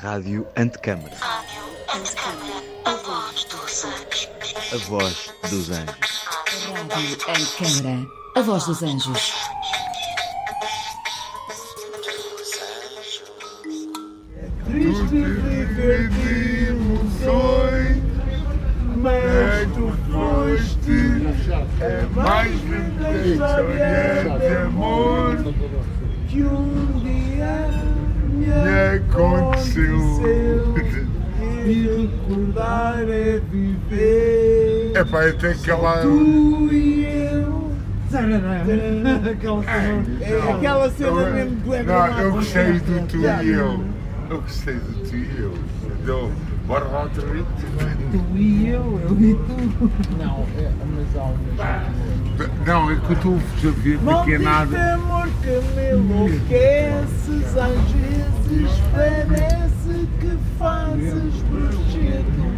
Rádio Antecâmara. Rádio Antecâmara, a voz dos anjos. A voz dos anjos. Rádio Antecâmara, a voz dos anjos. Triste viver de ilusões, mas tu foste é mais linda história de amor que um dia me aconteceu. E recordar é viver. É pá, que acabar. Tu e eu. Aquela cena, Não, aquela cena eu- mesmo do Não, eu gostei do tu e eu. Eu gostei do tu e eu. Então, bora lá outra vez. Tu e eu, eu e tu. Não, é, mas há umas. Não, é que eu estou a ver a Maldito nada. amor que me enlouqueces, às vezes parece que fazes projeto.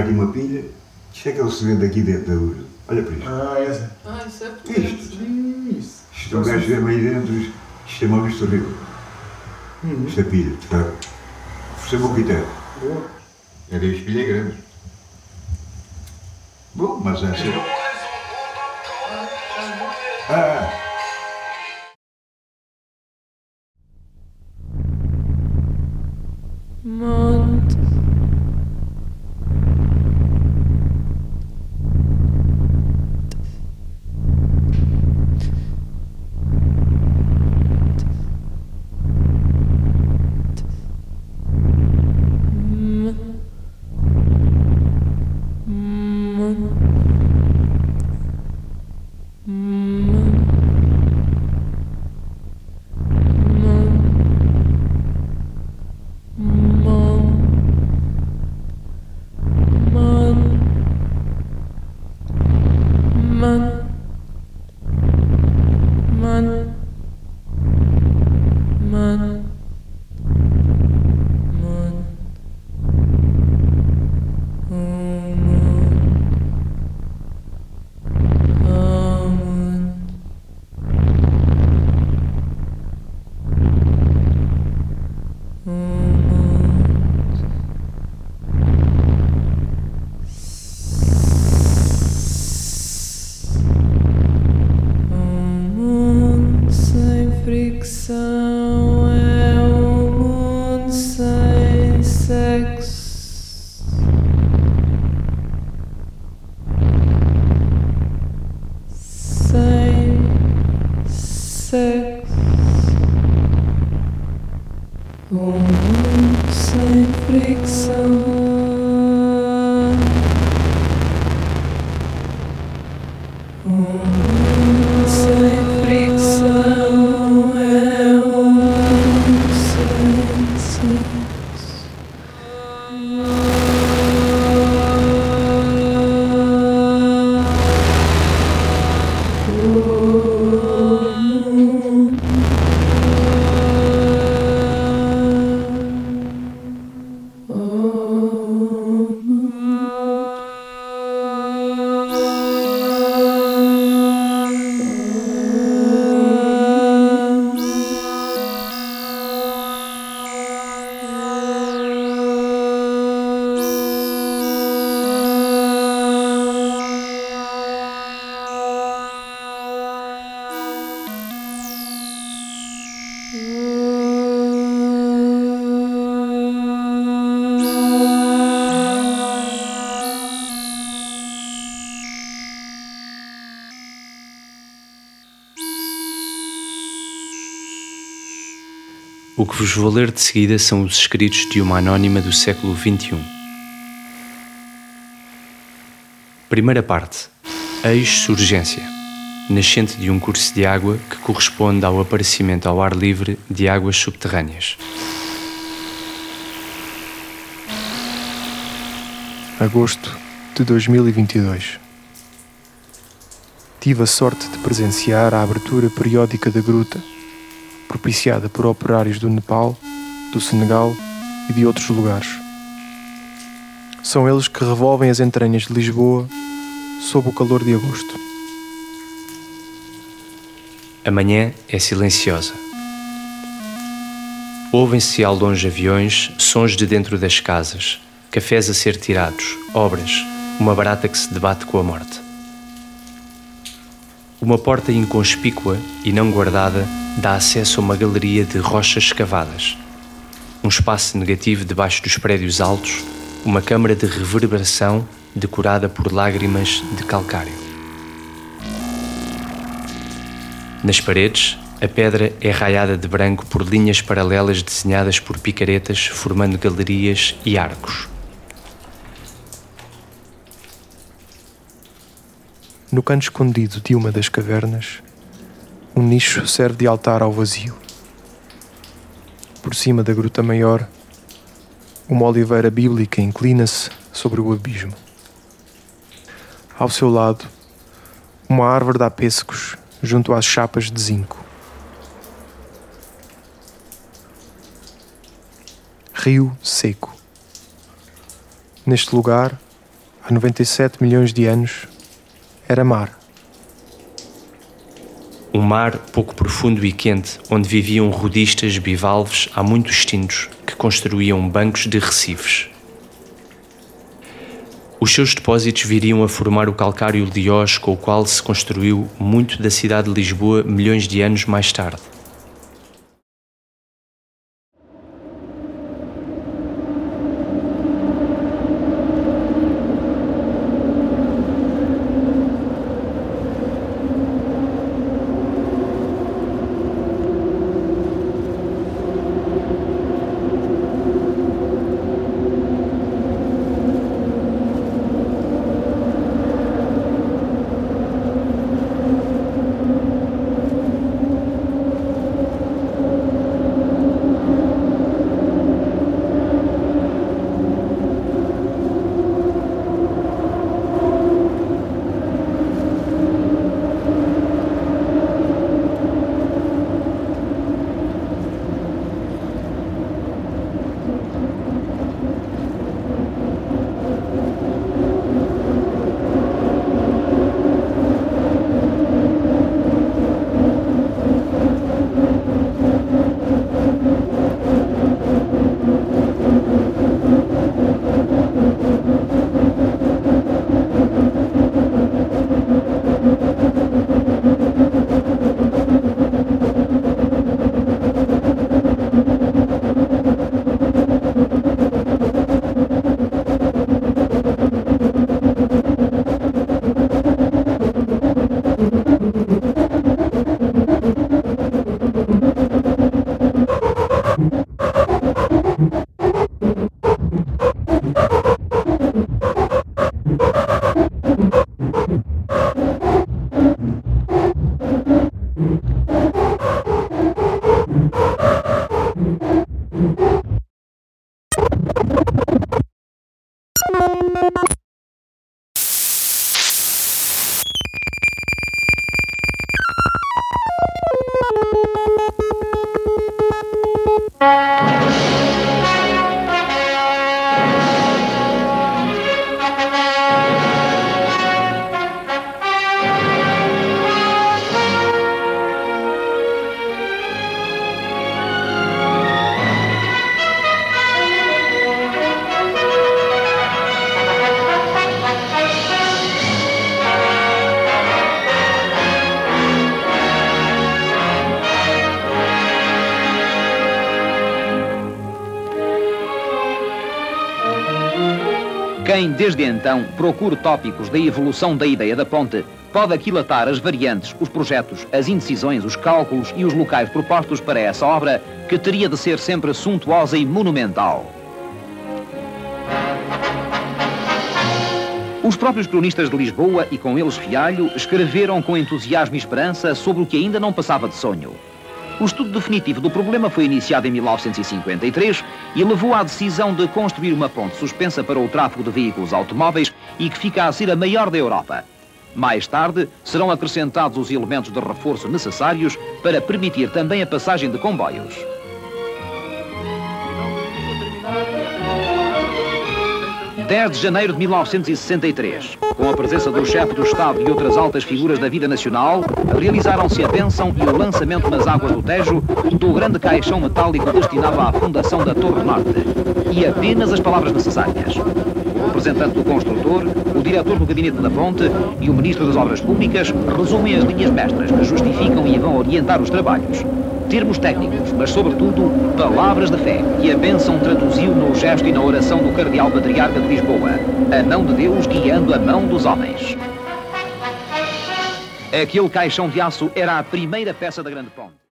Aqui uma pilha. Isto é que é o segredo aqui dentro da luz. Olha para isto. Ah, essa. Ah, isso é Isto. Isso. Isto um gajo vê aí dentro. Isto é uma luz terrível. Isto é pilha. Tá? Ofereceu-me o arquiteto. Boa. É das pilhas grandes. Bom, mas essa. home. O que vos vou ler de seguida são os escritos de uma anónima do século XXI. Primeira parte. Ex-surgência. Nascente de um curso de água que corresponde ao aparecimento ao ar livre de águas subterrâneas. Agosto de 2022. Tive a sorte de presenciar a abertura periódica da gruta, propiciada por operários do Nepal, do Senegal e de outros lugares. São eles que revolvem as entranhas de Lisboa sob o calor de agosto. A manhã é silenciosa. Ouvem-se ao longe aviões, sons de dentro das casas, cafés a ser tirados, obras, uma barata que se debate com a morte. Uma porta inconspícua e não guardada dá acesso a uma galeria de rochas escavadas, um espaço negativo debaixo dos prédios altos, uma câmara de reverberação decorada por lágrimas de calcário. Nas paredes, a pedra é raiada de branco por linhas paralelas desenhadas por picaretas, formando galerias e arcos. No canto escondido de uma das cavernas, um nicho serve de altar ao vazio. Por cima da gruta maior, uma oliveira bíblica inclina-se sobre o abismo. Ao seu lado, uma árvore dá pêssegos junto às chapas de zinco. Rio seco. Neste lugar, há 97 milhões de anos, era mar. Um mar pouco profundo e quente, onde viviam rodistas bivalves há muito extintos que construíam bancos de recifes. Os seus depósitos viriam a formar o calcário liós com o qual se construiu muito da cidade de Lisboa milhões de anos mais tarde. Quem, desde então, procure tópicos da evolução da ideia da ponte, pode aquilatar as variantes, os projetos, as indecisões, os cálculos e os locais propostos para essa obra, que teria de ser sempre suntuosa e monumental. Os próprios cronistas de Lisboa e com eles Fialho escreveram com entusiasmo e esperança sobre o que ainda não passava de sonho. O estudo definitivo do problema foi iniciado em 1953 e levou à decisão de construir uma ponte suspensa para o tráfego de veículos automóveis e que fica a ser a maior da Europa. Mais tarde, serão acrescentados os elementos de reforço necessários para permitir também a passagem de comboios. 10 de janeiro de 1963, com a presença do chefe do Estado e outras altas figuras da vida nacional, realizaram-se a bênção e o lançamento nas águas do Tejo do grande caixão metálico destinado à fundação da Torre Norte. E apenas as palavras necessárias. O representante do construtor, o diretor do gabinete da ponte e o ministro das Obras Públicas resumem as linhas mestras que justificam e vão orientar os trabalhos termos técnicos, mas sobretudo palavras de fé que a bênção traduziu no gesto e na oração do Cardeal Patriarca de Lisboa, a mão de Deus guiando a mão dos homens. Aquele caixão de aço era a primeira peça da Grande Ponte.